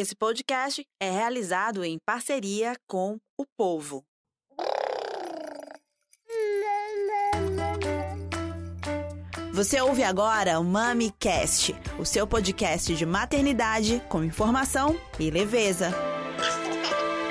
Esse podcast é realizado em parceria com o povo. Você ouve agora o MamiCast, o seu podcast de maternidade com informação e leveza.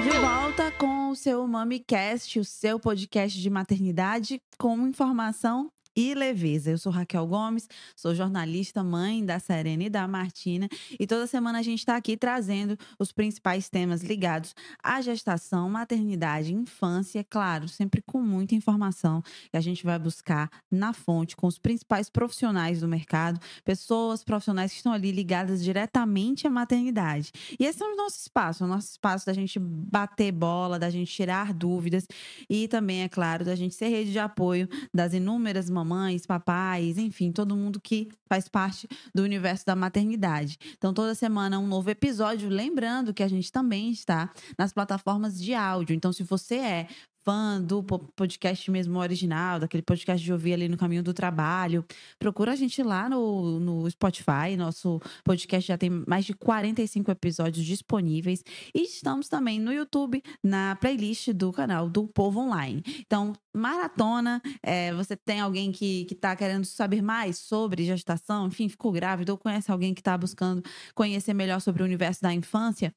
De volta com o seu MamiCast, o seu podcast de maternidade com informação e leveza. Eu sou Raquel Gomes, sou jornalista, mãe da Serena e da Martina, e toda semana a gente está aqui trazendo os principais temas ligados à gestação, maternidade, infância, claro, sempre com muita informação que a gente vai buscar na fonte com os principais profissionais do mercado, pessoas profissionais que estão ali ligadas diretamente à maternidade. E esse é o nosso espaço, o nosso espaço da gente bater bola, da gente tirar dúvidas e também, é claro, da gente ser rede de apoio das inúmeras mamães mamães, papais, enfim, todo mundo que faz parte do universo da maternidade. Então, toda semana um novo episódio. Lembrando que a gente também está nas plataformas de áudio. Então, se você é fã do podcast mesmo original, daquele podcast de ouvir ali no caminho do trabalho, procura a gente lá no, no Spotify. Nosso podcast já tem mais de 45 episódios disponíveis. E estamos também no YouTube, na playlist do canal do Povo Online. Então, maratona. É, você tem alguém que está querendo saber mais sobre gestação, enfim, ficou grávida, ou conhece alguém que está buscando conhecer melhor sobre o universo da infância?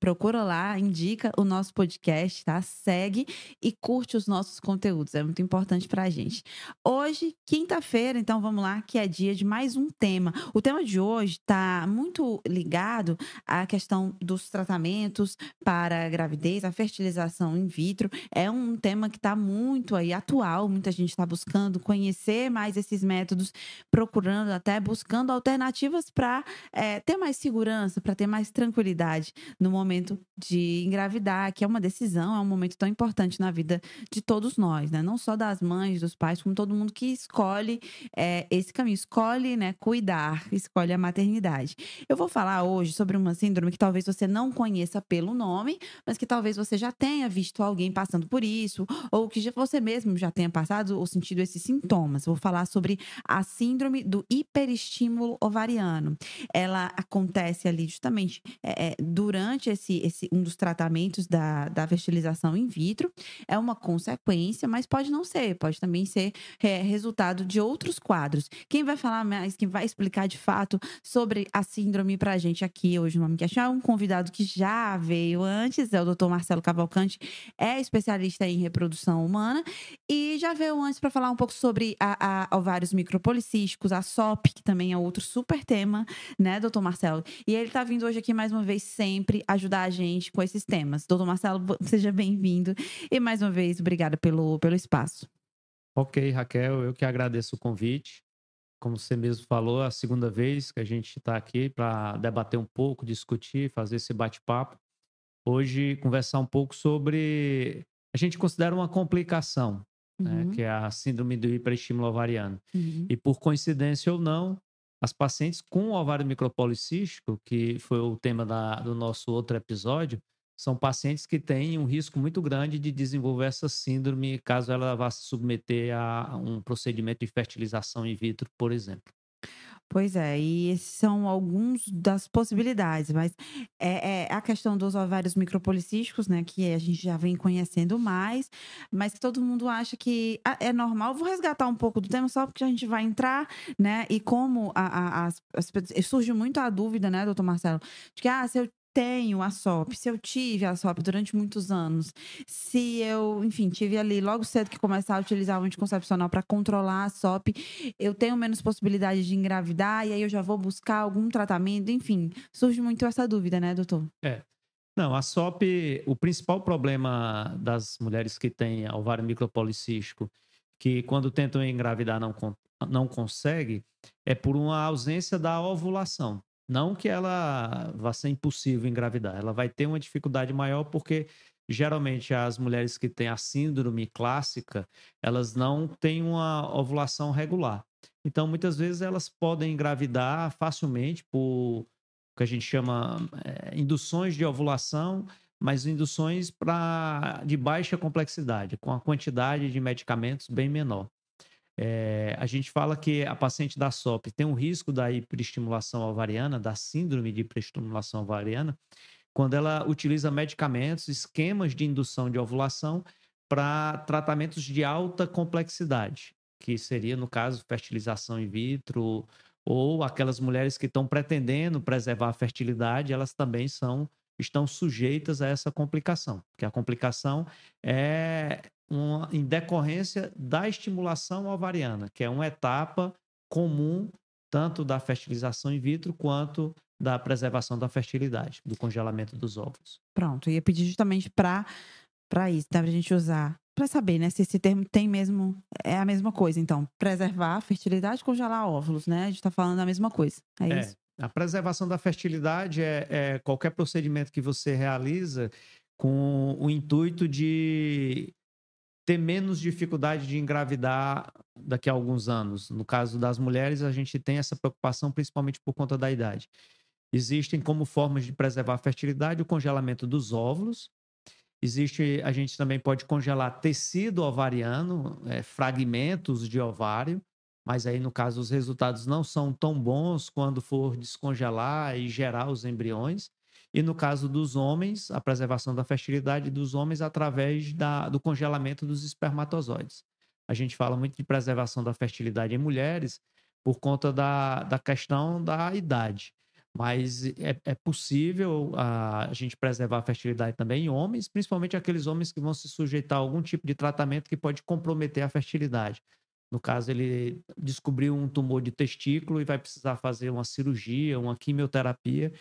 Procura lá, indica o nosso podcast, tá? Segue e curte os nossos conteúdos, é muito importante pra gente. Hoje, quinta-feira, então vamos lá, que é dia de mais um tema. O tema de hoje tá muito ligado à questão dos tratamentos para a gravidez, a fertilização in vitro. É um tema que tá muito aí atual, muita gente está buscando conhecer mais esses métodos, procurando até buscando alternativas para é, eh, ter mais segurança, para ter mais tranquilidade no momento momento de engravidar, que é uma decisão, é um momento tão importante na vida de todos nós, né? Não só das mães, dos pais, como todo mundo que escolhe é, esse caminho, escolhe, né, cuidar, escolhe a maternidade. Eu vou falar hoje sobre uma síndrome que talvez você não conheça pelo nome, mas que talvez você já tenha visto alguém passando por isso, ou que você mesmo já tenha passado ou sentido esses sintomas. Vou falar sobre a síndrome do hiperestímulo ovariano. Ela acontece ali justamente é, durante esse, esse um dos tratamentos da, da fertilização in vitro. É uma consequência, mas pode não ser, pode também ser é, resultado de outros quadros. Quem vai falar mais, quem vai explicar de fato sobre a síndrome pra gente aqui hoje no Mamicast é um convidado que já veio antes, é o Dr. Marcelo Cavalcante, é especialista em reprodução humana e já veio antes para falar um pouco sobre a, a ovários micropolicísticos, a SOP, que também é outro super tema, né, doutor Marcelo? E ele tá vindo hoje aqui mais uma vez sempre ajudando ajudar a gente com esses temas. Doutor Marcelo, seja bem-vindo. E mais uma vez, obrigada pelo, pelo espaço. Ok, Raquel, eu que agradeço o convite. Como você mesmo falou, é a segunda vez que a gente está aqui para debater um pouco, discutir, fazer esse bate-papo. Hoje, conversar um pouco sobre. A gente considera uma complicação, né, uhum. né, que é a síndrome do hiperestímulo ovariano. Uhum. E por coincidência ou não, as pacientes com ovário micropolicístico, que foi o tema da, do nosso outro episódio, são pacientes que têm um risco muito grande de desenvolver essa síndrome caso ela vá se submeter a um procedimento de fertilização in vitro, por exemplo. Pois é, e esses são alguns das possibilidades, mas é, é, a questão dos ovários micropolicísticos, né, que a gente já vem conhecendo mais, mas que todo mundo acha que ah, é normal. Vou resgatar um pouco do tema só porque a gente vai entrar, né, e como a, a, as, as, surge muito a dúvida, né, doutor Marcelo, de que, ah, se eu tenho a SOP, se eu tive a SOP durante muitos anos, se eu, enfim, tive ali logo cedo que começar a utilizar o anticoncepcional para controlar a SOP, eu tenho menos possibilidade de engravidar e aí eu já vou buscar algum tratamento, enfim, surge muito essa dúvida, né, doutor? É. Não, a SOP, o principal problema das mulheres que têm ovário micropolicístico, que quando tentam engravidar não, não consegue, é por uma ausência da ovulação. Não que ela vá ser impossível engravidar, ela vai ter uma dificuldade maior porque geralmente as mulheres que têm a síndrome clássica, elas não têm uma ovulação regular. Então, muitas vezes elas podem engravidar facilmente por o que a gente chama é, induções de ovulação, mas induções para de baixa complexidade, com a quantidade de medicamentos bem menor. É, a gente fala que a paciente da SOP tem um risco da hiperestimulação ovariana, da síndrome de hiperestimulação ovariana, quando ela utiliza medicamentos, esquemas de indução de ovulação para tratamentos de alta complexidade, que seria, no caso, fertilização in vitro, ou aquelas mulheres que estão pretendendo preservar a fertilidade, elas também são estão sujeitas a essa complicação, porque a complicação é uma, em decorrência da estimulação ovariana, que é uma etapa comum tanto da fertilização in vitro quanto da preservação da fertilidade, do congelamento dos óvulos. Pronto, ia pedir justamente para para isso, dá para a gente usar para saber, né, se esse termo tem mesmo é a mesma coisa. Então, preservar a fertilidade, congelar óvulos, né? A gente está falando a mesma coisa. É, é, isso. A preservação da fertilidade é, é qualquer procedimento que você realiza com o intuito de ter menos dificuldade de engravidar daqui a alguns anos. No caso das mulheres, a gente tem essa preocupação principalmente por conta da idade. Existem como formas de preservar a fertilidade o congelamento dos óvulos. Existe, a gente também pode congelar tecido ovariano, é, fragmentos de ovário, mas aí no caso os resultados não são tão bons quando for descongelar e gerar os embriões. E no caso dos homens, a preservação da fertilidade dos homens através da, do congelamento dos espermatozoides. A gente fala muito de preservação da fertilidade em mulheres por conta da, da questão da idade. Mas é, é possível a, a, gente preservar a fertilidade também em homens, principalmente aqueles homens que vão se sujeitar a algum tipo de tratamento que pode comprometer a fertilidade. No caso, ele descobriu um tumor de testículo e vai precisar fazer uma cirurgia, uma quimioterapia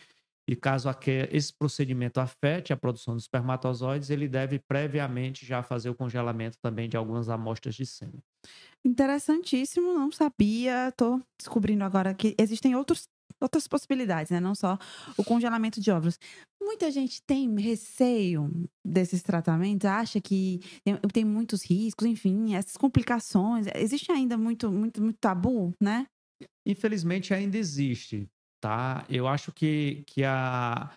e caso esse procedimento afete a produção dos espermatozoides, ele deve previamente já fazer o congelamento também de algumas amostras de sêmen. Interessantíssimo, não sabia. Estou descobrindo agora que existem outros, outras possibilidades, né? Não só o congelamento de óvulos. Muita gente tem receio desses tratamentos, acha que tem, tem muitos riscos, enfim, essas complicações. Existe ainda muito, muito, muito tabu, né? Infelizmente ainda existe tá? Eu acho que, que a,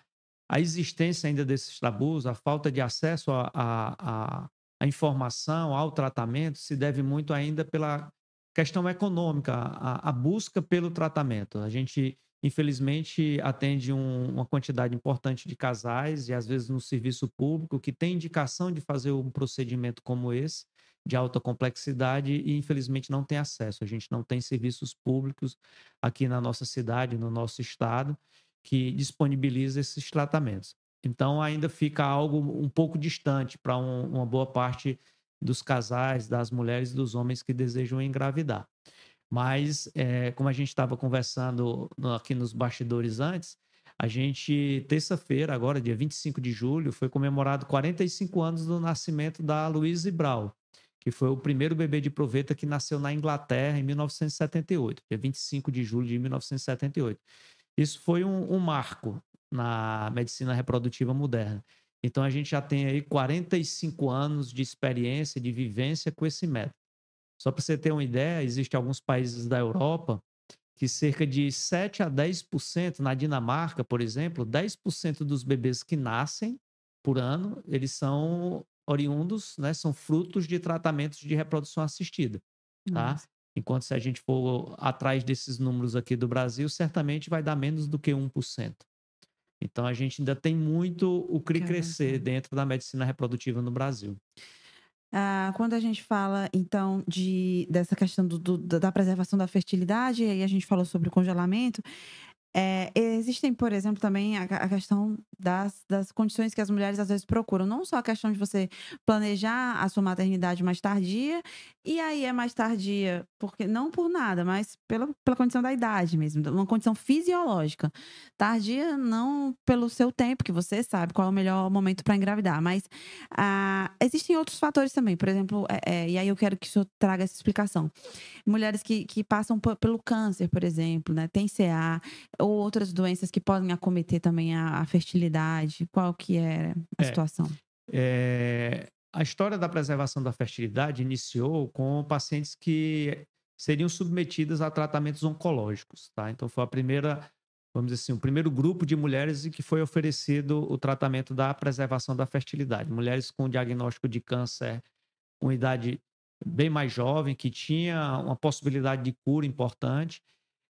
a existência ainda desses tabus, a falta de acesso à a, a, a, informação, ao tratamento, se deve muito ainda pela questão econômica, a, a busca pelo tratamento. A gente, infelizmente, atende um, uma quantidade importante de casais, e às vezes no serviço público, que tem indicação de fazer um procedimento como esse, de alta complexidade e infelizmente não tem acesso. A gente não tem serviços públicos aqui na nossa cidade, no nosso estado, que disponibiliza esses tratamentos. Então ainda fica algo um pouco distante para um, uma boa parte dos casais, das mulheres e dos homens que desejam engravidar. Mas, é, como a gente estava conversando aqui nos bastidores antes, a gente, terça-feira, agora, dia 25 de julho, foi comemorado 45 anos do nascimento da Louise Brau, que foi o primeiro bebê de proveta que nasceu na Inglaterra em 1978, dia 25 de julho de 1978. Isso foi um, um marco na medicina reprodutiva moderna. Então a gente já tem aí 45 anos de experiência, de vivência com esse método. Só para você ter uma ideia, existem alguns países da Europa que cerca de 7 a 10%, na Dinamarca, por exemplo, 10% dos bebês que nascem por ano, eles são oriundos, né, são frutos de tratamentos de reprodução assistida, tá? Nossa. Enquanto se a gente for atrás desses números aqui do Brasil, certamente vai dar menos do que 1%. Então a gente ainda tem muito o que crescer dentro da medicina reprodutiva no Brasil. Ah, quando a gente fala, então, de, dessa questão do, do, da preservação da fertilidade, e aí a gente falou sobre o congelamento, é, existem, por exemplo, também a, a questão das, das condições que as mulheres às vezes procuram. Não só a questão de você planejar a sua maternidade mais tardia, e aí é mais tardia, porque não por nada, mas pela, pela condição da idade mesmo, uma condição fisiológica. Tardia não pelo seu tempo, que você sabe qual é o melhor momento para engravidar, mas ah, existem outros fatores também. Por exemplo, é, é, e aí eu quero que o senhor traga essa explicação. Mulheres que, que passam pelo câncer, por exemplo, né? Tem CA ou outras doenças que podem acometer também a, a fertilidade? Qual que é a é, situação? É, a história da preservação da fertilidade iniciou com pacientes que seriam submetidas a tratamentos oncológicos, tá? Então foi a primeira, vamos dizer assim, o primeiro grupo de mulheres em que foi oferecido o tratamento da preservação da fertilidade. Mulheres com diagnóstico de câncer com idade bem mais jovem, que tinha uma possibilidade de cura importante.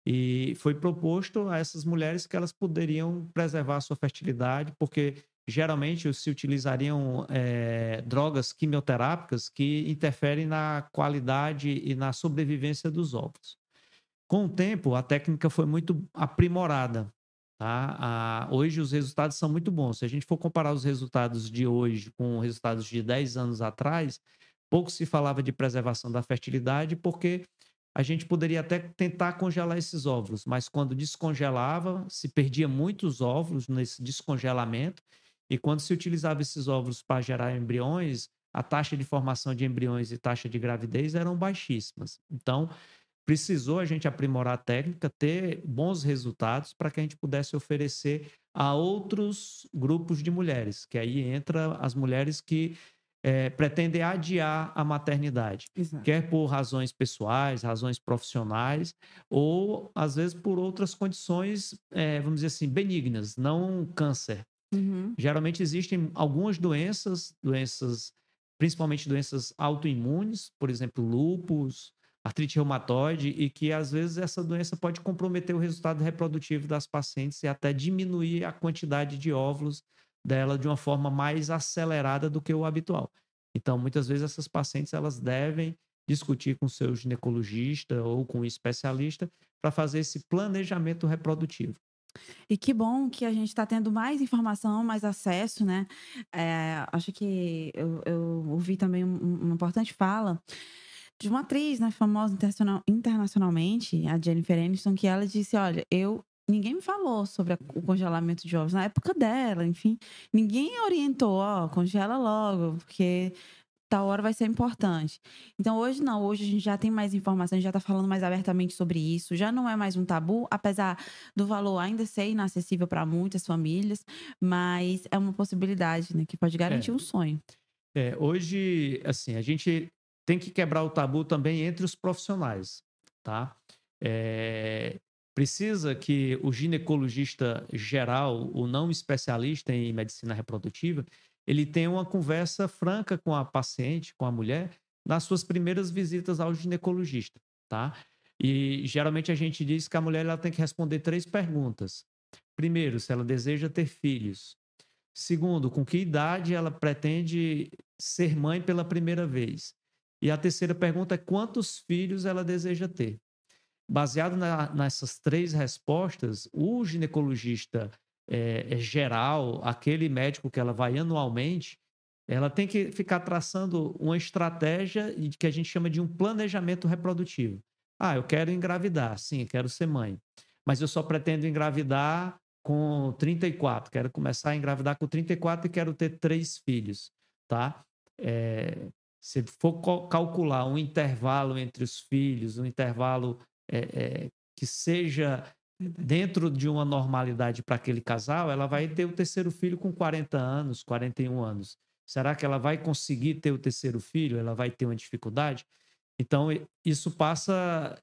E foi proposto a essas mulheres que elas poderiam preservar a sua fertilidade, porque geralmente se utilizariam é, drogas quimioterápicas que interferem na qualidade e na sobrevivência dos ovos. Com o tempo, a técnica foi muito aprimorada. Tá? A, hoje os resultados são muito bons. Se a gente for comparar os resultados de hoje com os resultados de 10 anos atrás, pouco se falava de preservação da fertilidade, porque a gente poderia até tentar congelar esses óvulos, mas quando descongelava, se perdia muitos óvulos nesse descongelamento, e quando se utilizava esses óvulos para gerar embriões, a taxa de formação de embriões e taxa de gravidez eram baixíssimas. Então, precisou a gente aprimorar a técnica, ter bons resultados para que a gente pudesse oferecer a outros grupos de mulheres, que aí entra as mulheres que é, pretendem adiar a maternidade, Exato. quer por razões pessoais, razões profissionais, ou às vezes por outras condições, é, vamos dizer assim, benignas, não câncer. Uhum. Geralmente existem algumas doenças, doenças, principalmente doenças autoimunes, por exemplo, lúpus, artrite reumatoide, e que às vezes essa doença pode comprometer o resultado reprodutivo das pacientes e até diminuir a quantidade de óvulos dela de uma forma mais acelerada do que o habitual. Então, muitas vezes essas pacientes elas devem discutir com seu ginecologista ou com um especialista para fazer esse planejamento reprodutivo. E que bom que a gente está tendo mais informação, mais acesso, né? É, acho que eu, eu ouvi também uma importante fala de uma atriz, né, famosa internacionalmente, a Jennifer Aniston, que ela disse: Olha, eu ninguém me falou sobre o congelamento de ovos na época dela, enfim. Ninguém orientou, ó, congela logo, porque tal hora vai ser importante. Então, hoje não, hoje a gente já tem mais informação, a gente já está falando mais abertamente sobre isso, já não é mais um tabu, apesar do valor ainda ser inacessível para muitas famílias, mas é uma possibilidade, né, que pode garantir é. um sonho. É, hoje, assim, a gente tem que quebrar o tabu também entre os profissionais, tá? É, precisa que o ginecologista geral, o não especialista em medicina reprodutiva, ele tenha uma conversa franca com a paciente, com a mulher, nas suas primeiras visitas ao ginecologista, tá? E geralmente a gente diz que a mulher ela tem que responder três perguntas. Primeiro, se ela deseja ter filhos. Segundo, com que idade ela pretende ser mãe pela primeira vez. E a terceira pergunta é quantos filhos ela deseja ter baseado na, nessas três respostas, o ginecologista é, é, geral, aquele médico que ela vai anualmente, ela tem que ficar traçando uma estratégia que a gente chama de um planejamento reprodutivo. Ah, eu quero engravidar, sim, quero ser mãe, mas eu só pretendo engravidar com 34, quero começar a engravidar com 34 e quero ter três filhos, tá? É, se for calcular um intervalo entre os filhos, um intervalo é, é, que seja dentro de uma normalidade para aquele casal, ela vai ter o terceiro filho com 40 anos, 41 anos. Será que ela vai conseguir ter o terceiro filho? Ela vai ter uma dificuldade? Então, isso passa.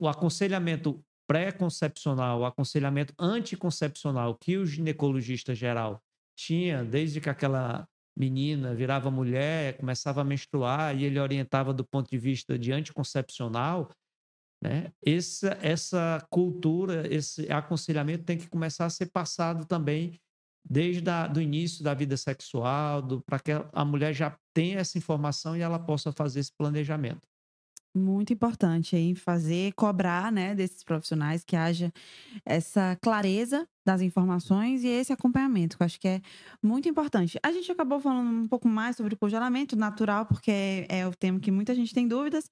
O aconselhamento pré-concepcional, o aconselhamento anticoncepcional que o ginecologista geral tinha desde que aquela menina virava mulher, começava a menstruar e ele orientava do ponto de vista de anticoncepcional, né? Essa, essa cultura, esse aconselhamento tem que começar a ser passado também desde o início da vida sexual, para que a mulher já tenha essa informação e ela possa fazer esse planejamento. Muito importante aí fazer, cobrar, né, desses profissionais que haja essa clareza das informações e esse acompanhamento, que eu acho que é muito importante. A gente acabou falando um pouco mais sobre o congelamento natural, porque é, é o tema que muita gente tem dúvidas,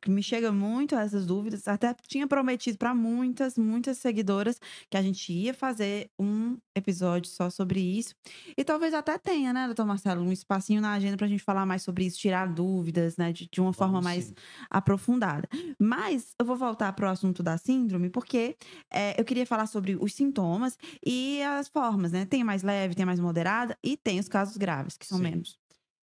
que me chega muito essas dúvidas. Até tinha prometido para muitas, muitas seguidoras que a gente ia fazer um episódio só sobre isso. E talvez até tenha, né, doutor Marcelo, um espacinho na agenda para a gente falar mais sobre isso, tirar dúvidas, né, de, de uma Vamos forma mais sim. aprofundada. Mas eu vou voltar para o assunto da síndrome, porque é, eu queria falar sobre os sintomas sintomas e as formas, né? Tem mais leve, tem mais moderada e tem os casos graves, que são Sim. menos.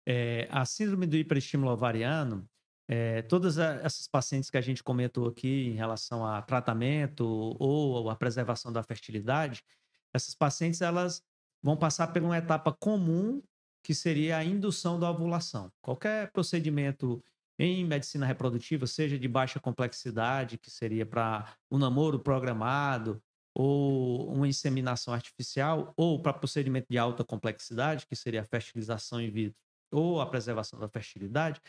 É, a síndrome do hiperestímulo ovariano, é, todas essas pacientes que a gente comentou aqui em relação a tratamento ou a preservação da fertilidade, essas pacientes elas vão passar por uma etapa comum que seria a indução da ovulação. Qualquer procedimento em medicina reprodutiva, seja de baixa complexidade, que seria para um namoro programado, ou uma inseminação artificial, ou para procedimento de alta complexidade, que seria a fertilização in vitro, ou a preservação da fertilidade,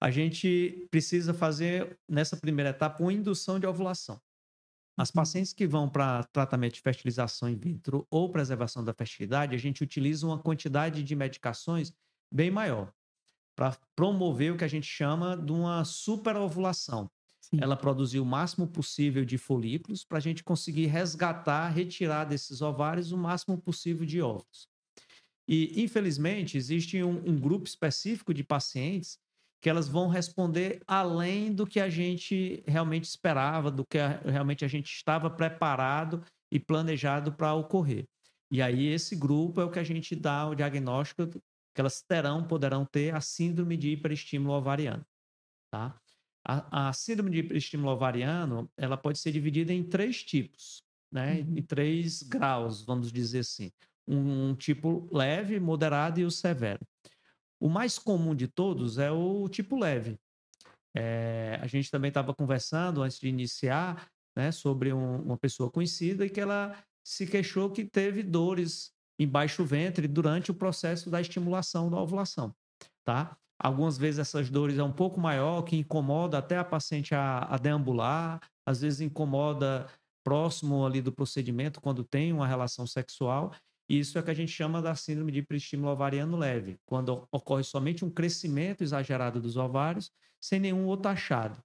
a gente precisa fazer, nessa primeira etapa, uma indução de ovulação. As uhum. pacientes que vão para tratamento de fertilização in vitro ou preservação da fertilidade, a gente utiliza uma quantidade de medicações bem maior para promover o que a gente chama de uma superovulação. Ela produzir o máximo possível de folículos para a gente conseguir resgatar, retirar desses ovários o máximo possível de óvulos. E, infelizmente, existe um, um grupo específico de pacientes que elas vão responder além do que a gente realmente esperava, do que a, realmente a gente estava preparado e planejado para ocorrer. E aí esse grupo é o que a gente dá o diagnóstico que elas terão, poderão ter a síndrome de hiperestímulo ovariano, tá? A, a síndrome de hiperestímulo ovariano, ela pode ser dividida em três tipos, né? Uhum. Em três graus, vamos dizer assim. Um, um tipo leve, moderado e o severo. O mais comum de todos é o tipo leve. É, a gente também estava conversando antes de iniciar né, sobre um, uma pessoa conhecida e que ela se queixou que teve dores em baixo ventre durante o processo da estimulação da ovulação, tá? Algumas vezes essas dores é um pouco maior, que incomoda até a paciente a, a deambular, às vezes incomoda próximo ali do procedimento quando tem uma relação sexual isso é o que a gente chama da síndrome de hiperestímulo ovariano leve, quando ocorre somente um crescimento exagerado dos ovários sem nenhum outro achado,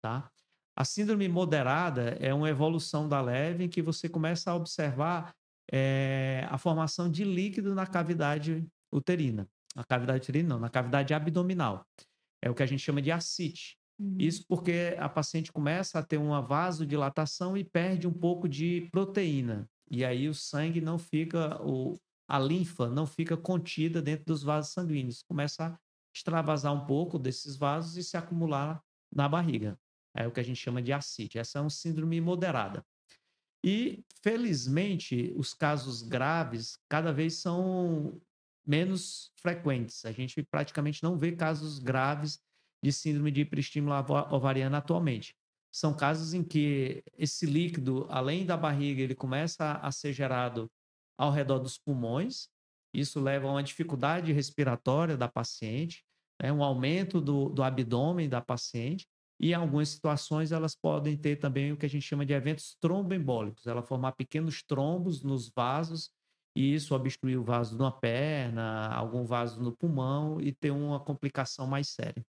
tá? A síndrome moderada é uma evolução da leve em que você começa a observar é, a formação de líquido na cavidade uterina. Na cavidade uterina, não, na cavidade abdominal. É o que a gente chama de ascite. Uhum. Isso porque a paciente começa a ter uma vasodilatação e perde um pouco de proteína. E aí o sangue não fica, o, a linfa não fica contida dentro dos vasos sanguíneos. Começa a extravasar um pouco desses vasos e se acumular na barriga. É o que a gente chama de ascite. Essa é uma síndrome moderada. E, felizmente, os casos graves cada vez são menos frequentes. A gente praticamente não vê casos graves de síndrome de hiperestímulo ovariano atualmente são casos em que esse líquido, além da barriga, ele começa a ser gerado ao redor dos pulmões. Isso leva a uma dificuldade respiratória da paciente, né? um aumento do, do abdômen da paciente. E em algumas situações elas podem ter também o que a gente chama de eventos tromboembólicos, ela formar pequenos trombos nos vasos e isso obstruir o vaso uma perna, algum vaso no pulmão e ter uma complicação mais séria.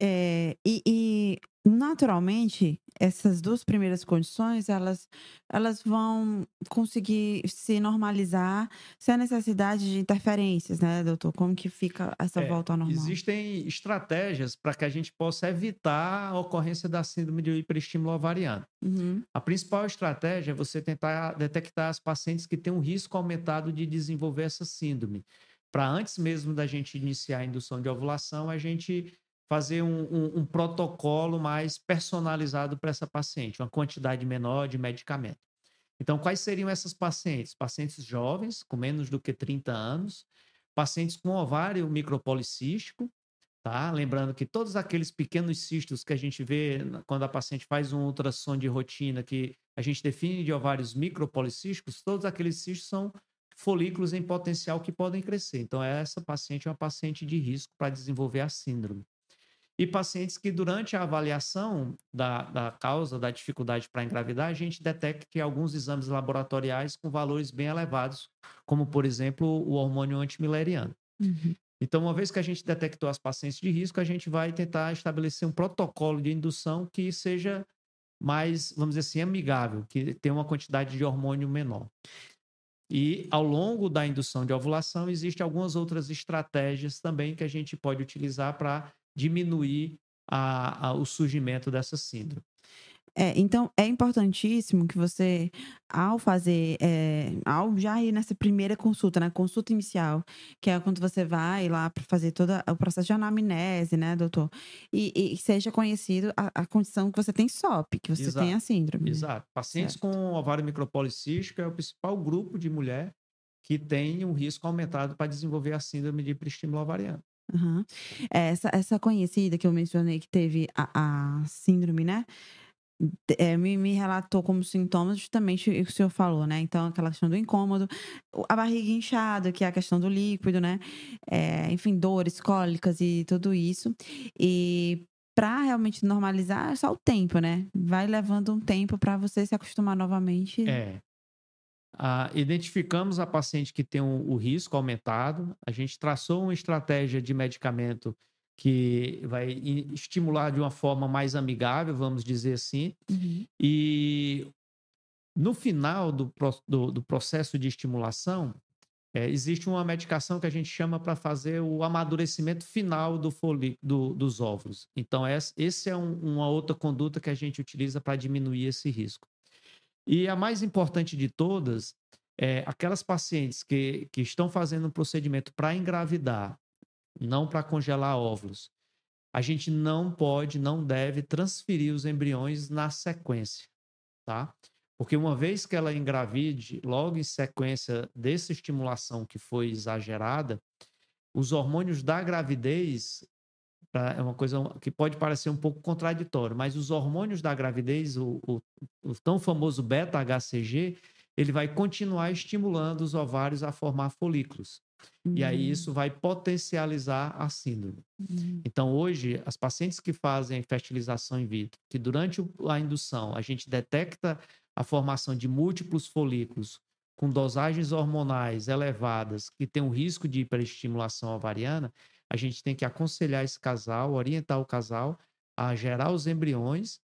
É, e, e, naturalmente, essas duas primeiras condições, elas, elas vão conseguir se normalizar sem a necessidade de interferências, né, doutor? Como que fica essa é, volta ao normal? Existem estratégias para que a gente possa evitar a ocorrência da síndrome de hiperestímulo ovariano. Uhum. A principal estratégia é você tentar detectar as pacientes que têm um risco aumentado de desenvolver essa síndrome. Para antes mesmo da gente iniciar a indução de ovulação, a gente fazer um, um, um protocolo mais personalizado para essa paciente, uma quantidade menor de medicamento. Então, quais seriam essas pacientes? Pacientes jovens, com menos do que 30 anos, pacientes com ovário micropolicístico, tá? Lembrando que todos aqueles pequenos cistos que a gente vê quando a paciente faz um ultrassom de rotina, que a gente define de ovários micropolicísticos, todos aqueles cistos são folículos em potencial que podem crescer. Então, essa paciente é uma paciente de risco para desenvolver a síndrome e pacientes que, durante a avaliação da, da causa da dificuldade para engravidar, a gente detecta alguns exames laboratoriais com valores bem elevados, como, por exemplo, o hormônio antimileriano. Uhum. Então, uma vez que a gente detectou as pacientes de risco, a gente vai tentar estabelecer um protocolo de indução que seja mais, vamos dizer assim, amigável, que tenha uma quantidade de hormônio menor. E ao longo da indução de ovulação, existem algumas outras estratégias também que a gente pode utilizar para diminuir a, a, o surgimento dessa síndrome. É, então, é importantíssimo que você, ao fazer, é, ao já ir nessa primeira consulta, na né, consulta inicial, que é quando você vai lá para fazer todo o processo de anamnese, né, doutor? E, e seja conhecido a, a, condição que você tem SOP, que você Exato. tem a síndrome. Exato. Pacientes certo. com ovário micropolicístico é o principal grupo de mulher que têm um risco aumentado para desenvolver a síndrome de hiperestímulo ovariano. Uhum. Essa, essa conhecida que eu mencionei que teve a, a síndrome, né? É, me, me, relatou como sintomas justamente o que o senhor falou, né? Então, aquela questão do incômodo, a barriga inchada, que é a questão do líquido, né? É, enfim, dores cólicas e tudo isso. E para realmente normalizar, é só o tempo, né? Vai levando um tempo para você se acostumar novamente. É. Ah, identificamos a paciente que tem o, o risco aumentado, a gente traçou uma estratégia de medicamento que vai estimular de uma forma mais amigável, vamos dizer assim. Uhum. E no final do, do, do, processo de estimulação, é, existe uma medicação que a gente chama para fazer o amadurecimento final do do, dos óvulos. Então, essa é um, uma outra conduta que a gente utiliza para diminuir esse risco. E a mais importante de todas é aquelas pacientes que, que estão fazendo um procedimento para engravidar não para congelar óvulos. A gente não pode, não deve transferir os embriões na sequência, tá? Porque uma vez que ela engravide, logo em sequência dessa estimulação que foi exagerada, os hormônios da gravidez é uma coisa que pode parecer um pouco contraditório, mas os hormônios da gravidez, o, o, o tão famoso beta-HCG, ele vai continuar estimulando os ovários a formar folículos. Uhum. E aí isso vai potencializar a síndrome. Uhum. Então, hoje, as pacientes que fazem fertilização in vitro, que durante a indução a gente detecta a formação de múltiplos folículos com dosagens hormonais elevadas que tem um risco de hiperestimulação ovariana, a gente tem que aconselhar esse casal, orientar o casal a gerar os embriões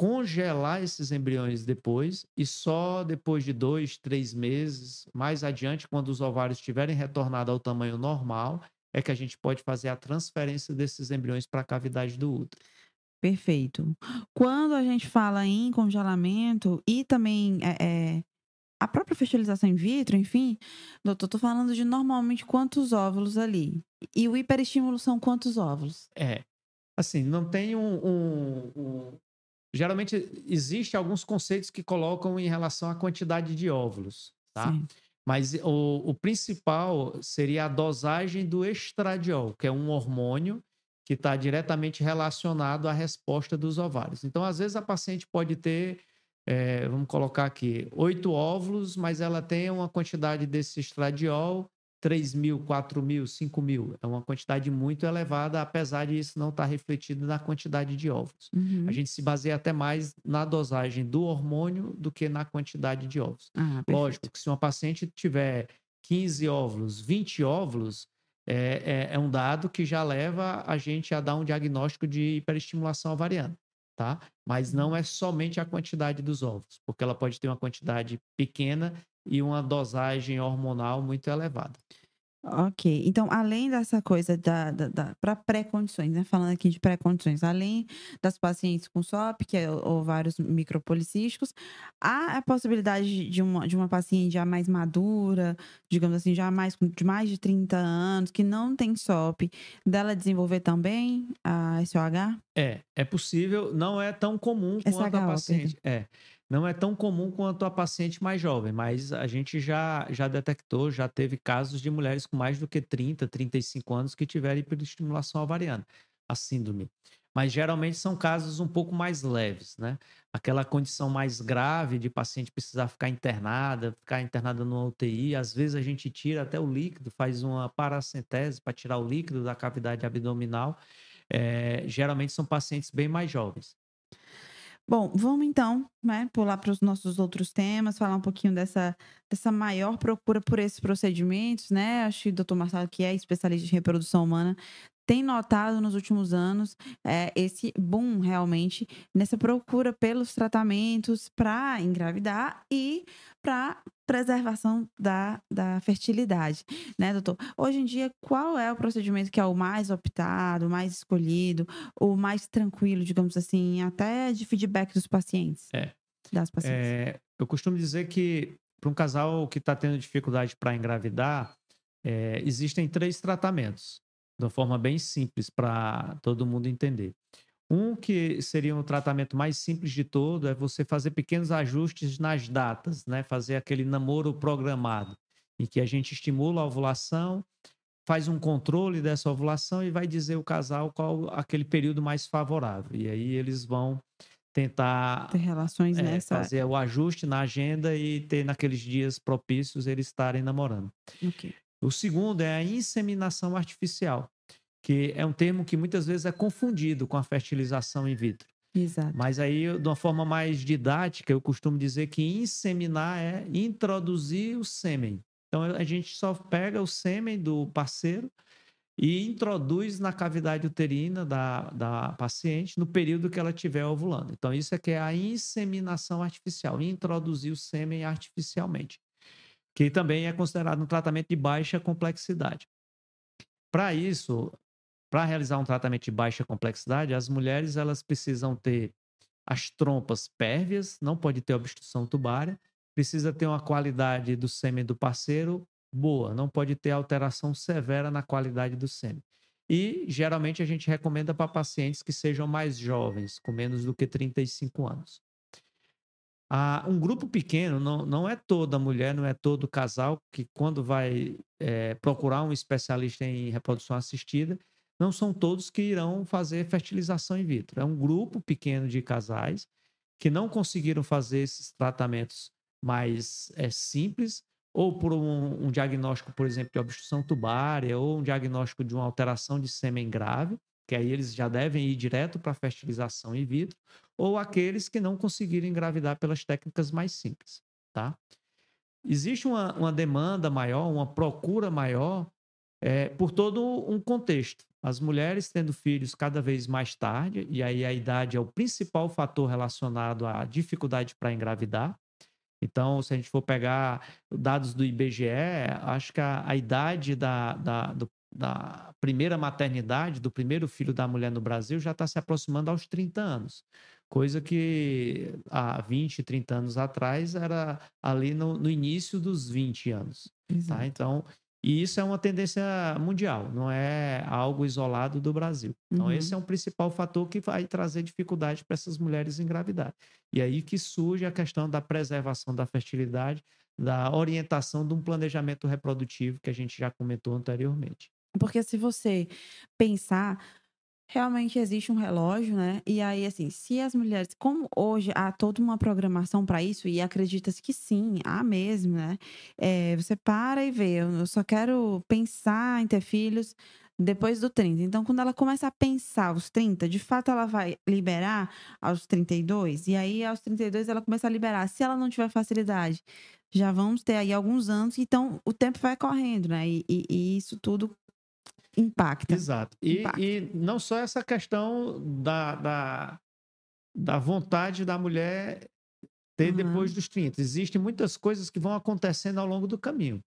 congelar esses embriões depois e só depois de dois, três meses, mais adiante, quando os ovários estiverem retornado ao tamanho normal, é que a gente pode fazer a transferência desses embriões para a cavidade do útero. Perfeito. Quando a gente fala em congelamento e também é, é, a própria fertilização in vitro, enfim, doutor, estou falando de normalmente quantos óvulos ali. E o hiperestímulo são quantos óvulos? É. Assim, não tem um, um, um geralmente existe alguns conceitos que colocam em relação à quantidade de óvulos, tá? Sim. Mas o, o, principal seria a dosagem do estradiol, que é um hormônio que está diretamente relacionado à resposta dos ovários. Então, às vezes, a paciente pode ter, é, vamos colocar aqui, oito óvulos, mas ela tem uma quantidade desse estradiol 3 mil, 4 mil, 5 mil. É uma quantidade muito elevada, apesar de isso não estar refletido na quantidade de óvulos. Uhum. A gente se baseia até mais na dosagem do hormônio do que na quantidade de óvulos. Ah, Lógico que se uma paciente tiver 15 óvulos, 20 óvulos, é, é, é, um dado que já leva a gente a dar um diagnóstico de hiperestimulação ovariana. Tá? Mas não é somente a quantidade dos óvulos, porque ela pode ter uma quantidade pequena e uma dosagem hormonal muito elevada. Ok, então além dessa coisa da, da, da para pré-condições, né? Falando aqui de pré-condições, além das pacientes com SOP, que é ovários micropolicísticos, há a possibilidade de uma, de uma paciente já mais madura, digamos assim, já mais de mais de 30 anos, que não tem SOP, dela desenvolver também a SOH? É, é possível, não é tão comum quanto a paciente. É não é tão comum quanto a paciente mais jovem, mas a gente já, já detectou, já teve casos de mulheres com mais do que 30, 35 anos que tiveram hiperestimulação ovariana, a síndrome. Mas geralmente são casos um pouco mais leves, né? Aquela condição mais grave de paciente precisar ficar internada, ficar internada no UTI, às vezes a gente tira até o líquido, faz uma paracentese para tirar o líquido da cavidade abdominal. É, geralmente são pacientes bem mais jovens. Bom, vamos então né, pular para os nossos outros temas, falar um pouquinho dessa, dessa maior procura por esses procedimentos, né? Acho que o doutor Marcelo, que é especialista em reprodução humana, tem notado nos últimos anos é, esse boom realmente nessa procura pelos tratamentos para engravidar e para preservação da, da fertilidade, né, doutor? Hoje em dia, qual é o procedimento que é o mais optado, o mais escolhido, o mais tranquilo, digamos assim, até de feedback dos pacientes? É. Das pacientes. É, eu costumo dizer que para um casal que está tendo dificuldade para engravidar, é, existem três tratamentos, de uma forma bem simples para todo mundo entender. Um que seria um tratamento mais simples de todo é você fazer pequenos ajustes nas datas, né? Fazer aquele namoro programado. em que a gente estimula a ovulação, faz um controle dessa ovulação e vai dizer o casal qual aquele período mais favorável. E aí eles vão tentar ter relações é, nessa fazer o ajuste na agenda e ter naqueles dias propícios eles estarem namorando. Okay. O segundo é a inseminação artificial, que é um termo que muitas vezes é confundido com a fertilização in vitro. Exato. Mas aí, de uma forma mais didática, eu costumo dizer que inseminar é introduzir o sêmen. Então, a gente só pega o sêmen do parceiro e introduz na cavidade uterina da, da paciente no período que ela estiver ovulando. Então, isso é que é a inseminação artificial, introduzir o sêmen artificialmente, que também é considerado um tratamento de baixa complexidade. Para isso, para realizar um tratamento de baixa complexidade, as mulheres elas precisam ter as trompas pérvias, não pode ter obstrução tubária, precisa ter uma qualidade do sêmen do parceiro boa, não pode ter alteração severa na qualidade do sêmen. E geralmente a gente recomenda para pacientes que sejam mais jovens, com menos do que 35 anos. Ah, um grupo pequeno, não, não é toda mulher, não é todo casal que, quando vai é, procurar um especialista em reprodução assistida, não são todos que irão fazer fertilização in vitro. É um grupo pequeno de casais que não conseguiram fazer esses tratamentos mais é, simples, ou por um, um, diagnóstico, por exemplo, de obstrução tubária, ou um diagnóstico de uma alteração de sêmen grave, que aí eles já devem ir direto para a fertilização in vitro, ou aqueles que não conseguiram engravidar pelas técnicas mais simples, tá? Existe uma, uma demanda maior, uma procura maior é, por todo um contexto. As mulheres tendo filhos cada vez mais tarde, e aí a idade é o principal fator relacionado à dificuldade para engravidar. Então, se a gente for pegar dados do IBGE, acho que a, a idade da, da, do, da primeira maternidade, do primeiro filho da mulher no Brasil, já está se aproximando aos 30 anos. Coisa que há 20, 30 anos atrás era ali no, no início dos 20 anos. Tá? Então, e isso é uma tendência mundial, não é algo isolado do Brasil. Então, uhum. esse é um principal fator que vai trazer dificuldade para essas mulheres engravidar. E aí que surge a questão da preservação da fertilidade, da orientação de um planejamento reprodutivo que a gente já comentou anteriormente. Porque se você pensar, realmente existe um relógio, né? E aí, assim, se as mulheres, como hoje há toda uma programação para isso, e acredita-se que sim, há mesmo, né? É, você para e vê, eu só quero pensar em ter filhos depois do 30. Então, quando ela começa a pensar aos 30, de fato ela vai liberar aos 32, e aí aos 32 ela começa a liberar. Se ela não tiver facilidade, já vamos ter aí alguns anos, então o tempo vai correndo, né? E, e, e isso tudo impacta. Exato. E, impacta. e não só essa questão da, da, da vontade da mulher ter uhum. depois dos 30. Existem muitas coisas que vão acontecendo ao longo do caminho.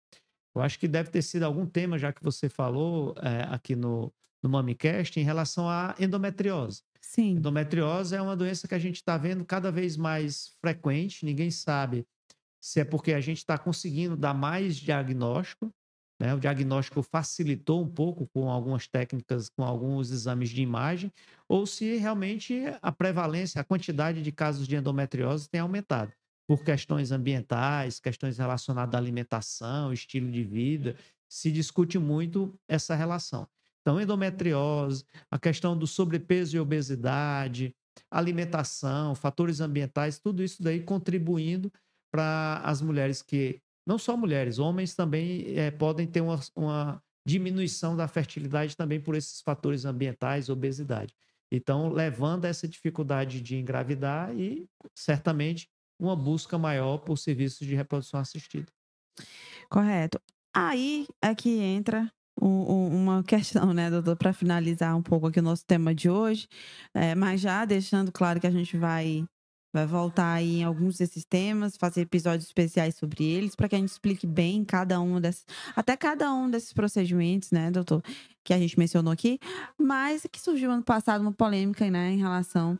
Eu acho que deve ter sido algum tema, já que você falou é, aqui no, no MamiCast, em relação à endometriose. Sim. Endometriose é uma doença que a gente está vendo cada vez mais frequente, ninguém sabe se é porque a gente está conseguindo dar mais diagnóstico, né? O diagnóstico facilitou um pouco com algumas técnicas, com alguns exames de imagem, ou se realmente a prevalência, a quantidade de casos de endometriose tem aumentado por questões ambientais, questões relacionadas à alimentação, estilo de vida, se discute muito essa relação. Então, endometriose, a questão do sobrepeso e obesidade, alimentação, fatores ambientais, tudo isso daí contribuindo para as mulheres que não só mulheres, homens também é, podem ter uma, uma diminuição da fertilidade também por esses fatores ambientais, obesidade. Então, levando essa dificuldade de engravidar e, certamente, uma busca maior por serviços de reprodução assistida. Correto. Aí é que entra uma questão, né, doutor, para finalizar um pouco aqui o nosso tema de hoje, é, mas já deixando claro que a gente vai vai voltar aí em alguns desses temas, fazer episódios especiais sobre eles, para que a gente explique bem cada um desses, até cada um desses procedimentos, né, doutor, que a gente mencionou aqui, mas que surgiu ano passado uma polêmica, né, em relação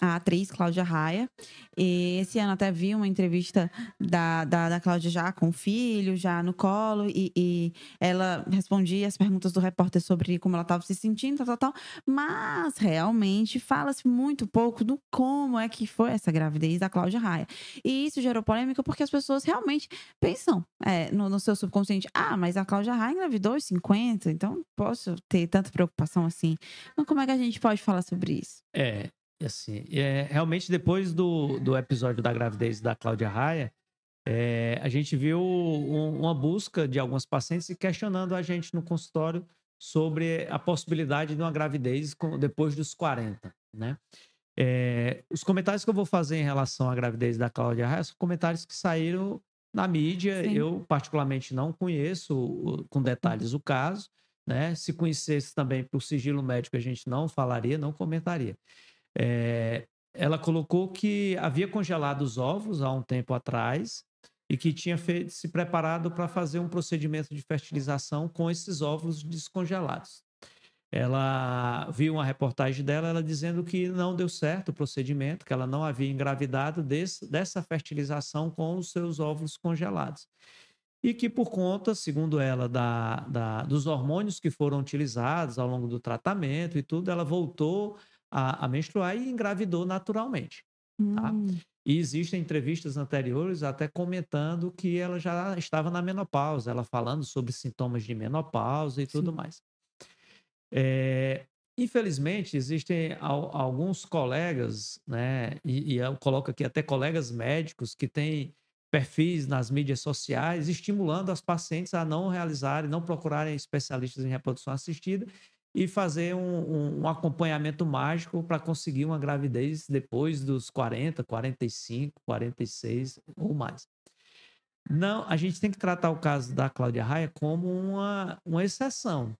a atriz Cláudia Raia. E esse ano até vi uma entrevista da, da, da Cláudia já com o filho, já no colo, e, e ela respondia as perguntas do repórter sobre como ela estava se sentindo, tal, tal, tal. Mas realmente fala-se muito pouco do como é que foi essa gravidez da Cláudia Raia. E isso gerou polêmica porque as pessoas realmente pensam é, no, no, seu subconsciente: ah, mas a Cláudia Raia engravidou aos 50, então posso ter tanta preocupação assim. Então, como é que a gente pode falar sobre isso? É, assim, é, realmente depois do, do episódio da gravidez da Cláudia Raia, é, a gente viu um, uma busca de algumas pacientes questionando a gente no consultório sobre a possibilidade de uma gravidez depois dos 40, né? É, os comentários que eu vou fazer em relação à gravidez da Cláudia Raia são comentários que saíram na mídia. Sim. Eu, particularmente, não conheço com detalhes o caso. Né? Se conhecesse também por sigilo médico, a gente não falaria, não comentaria. É, ela colocou que havia congelado os ovos há um tempo atrás e que tinha feito, se preparado para fazer um procedimento de fertilização com esses ovos descongelados. Ela viu uma reportagem dela, ela dizendo que não deu certo o procedimento, que ela não havia engravidado desse, dessa fertilização com os seus ovos congelados. E que por conta, segundo ela, da, da, dos hormônios que foram utilizados ao longo do tratamento e tudo, ela voltou a, a menstruar e engravidou naturalmente. Tá? Hum. E existem entrevistas anteriores até comentando que ela já estava na menopausa, ela falando sobre sintomas de menopausa e Sim. tudo mais. É, infelizmente, existem alguns colegas, né, e, e eu coloco aqui até colegas médicos que têm perfis nas mídias sociais estimulando as pacientes a não realizarem, não procurarem especialistas em reprodução assistida e fazer um, um, acompanhamento mágico para conseguir uma gravidez depois dos 40, 45, 46 ou mais. Não, a gente tem que tratar o caso da Cláudia Raia como uma, uma exceção.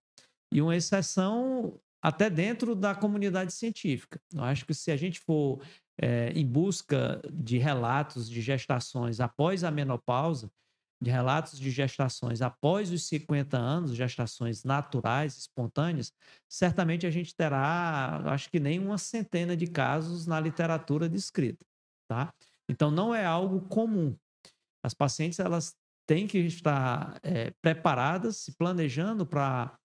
E uma exceção até dentro da comunidade científica. Eu acho que se a gente for é, em busca de relatos de gestações após a menopausa, de relatos de gestações após os 50 anos, gestações naturais, espontâneas, certamente a gente terá, acho que nem uma centena de casos na literatura descrita, tá? Então não é algo comum. As pacientes elas têm que estar é, preparadas, se planejando para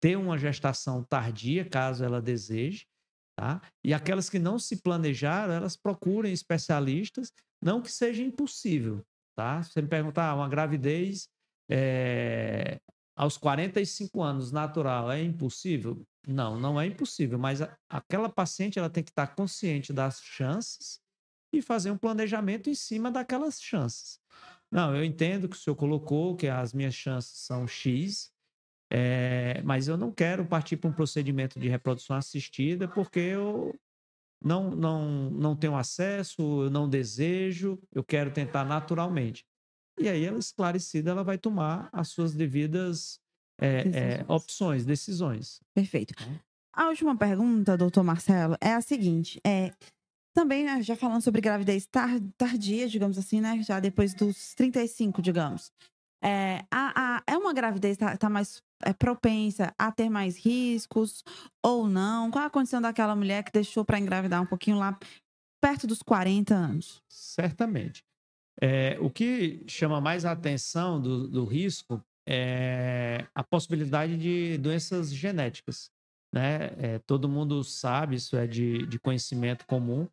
ter uma gestação tardia, caso ela deseje, tá? E aquelas que não se planejaram, elas procurem especialistas, não que seja impossível, tá? Se você me perguntar, uma gravidez é, aos 45 anos natural é impossível? Não, não é impossível, mas a, aquela paciente ela tem que estar consciente das chances e fazer um planejamento em cima daquelas chances. Não, eu entendo que o senhor colocou que as minhas chances são X, é, mas eu não quero partir para um procedimento de reprodução assistida porque eu não, não, não tenho acesso, eu não desejo, eu quero tentar naturalmente. E aí, ela esclarecida, ela vai tomar as suas devidas é, decisões. É, opções, decisões. Perfeito. Tá? A última pergunta, doutor Marcelo, é a seguinte: é, também né, já falando sobre gravidez tardia, digamos assim, né? Já depois dos 35, digamos. É, a, a, é uma gravidez tá, tá mais é, propensa a ter mais riscos ou não? Qual a condição daquela mulher que deixou para engravidar um pouquinho lá perto dos 40 anos? Certamente. É, o que chama mais a atenção do, do risco é a possibilidade de doenças genéticas. Né? É, todo mundo sabe, isso é de, de conhecimento comum,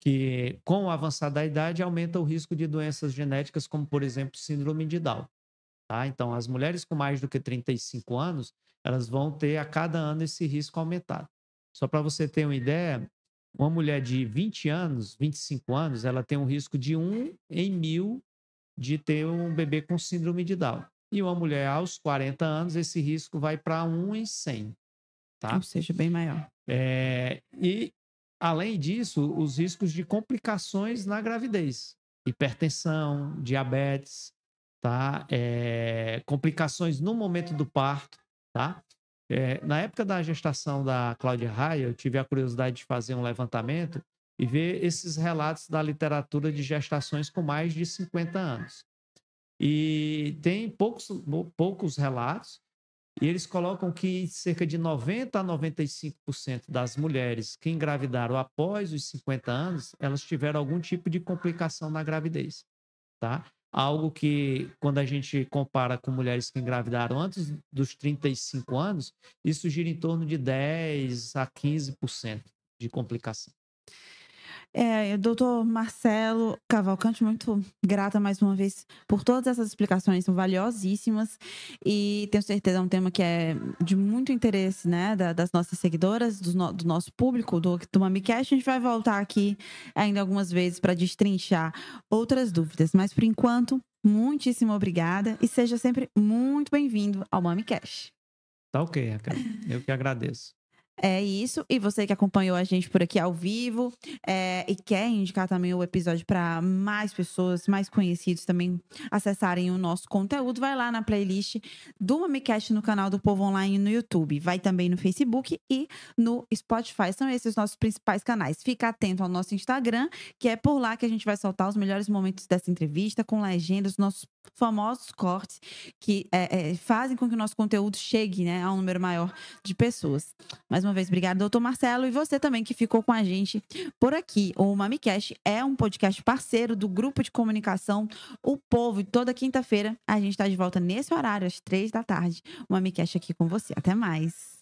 que com o avançar da idade aumenta o risco de doenças genéticas, como, por exemplo, síndrome de Down. Tá? Então, as mulheres com mais do que 35 anos, elas vão ter a cada ano esse risco aumentado. Só para você ter uma ideia, uma mulher de 20 anos, 25 anos, ela tem um risco de 1 em mil de ter um bebê com síndrome de Down. E uma mulher aos 40 anos, esse risco vai para 1 em 100. Tá? Ou seja, bem maior. É, e, além disso, os riscos de complicações na gravidez. Hipertensão, diabetes, tá? É, complicações no momento do parto, tá? É, na época da gestação da Cláudia Raia, eu tive a curiosidade de fazer um levantamento e ver esses relatos da literatura de gestações com mais de 50 anos. E tem poucos, poucos relatos, E eles colocam que cerca de 90 a 95% das mulheres que engravidaram após os 50 anos, elas tiveram algum tipo de complicação na gravidez, tá? Algo que, quando a gente compara com mulheres que engravidaram antes dos 35 anos, isso gira em torno de 10 a 15% de complicação. É, doutor Marcelo Cavalcante, muito grata mais uma vez por todas essas explicações, são valiosíssimas e tenho certeza é um tema que é de muito interesse né, das nossas seguidoras, do, no, do nosso público, do, do MamiCast. A gente vai voltar aqui ainda algumas vezes para destrinchar outras dúvidas, mas por enquanto, muitíssimo obrigada e seja sempre muito bem-vindo ao MamiCast. Tá ok, Raquel. Eu que agradeço. É isso. E você que acompanhou a gente por aqui ao vivo é, e quer indicar também o episódio para mais pessoas, mais conhecidos também acessarem o nosso conteúdo, vai lá na playlist do MamiCast no canal do Povo Online no YouTube. Vai também no Facebook e no Spotify. São esses os nossos principais canais. Fica atento ao nosso Instagram, que é por lá que a gente vai soltar os melhores momentos dessa entrevista com legendas, nossos famosos cortes que é, é, fazem com que o nosso conteúdo chegue né, a um número maior de pessoas. Mais uma vez, obrigada, doutor Marcelo, e você também que ficou com a gente por aqui. O MamiCast é um podcast parceiro do grupo de comunicação O Povo, e toda quinta-feira a gente está de volta nesse horário, às três da tarde. O MamiCast aqui com você. Até mais.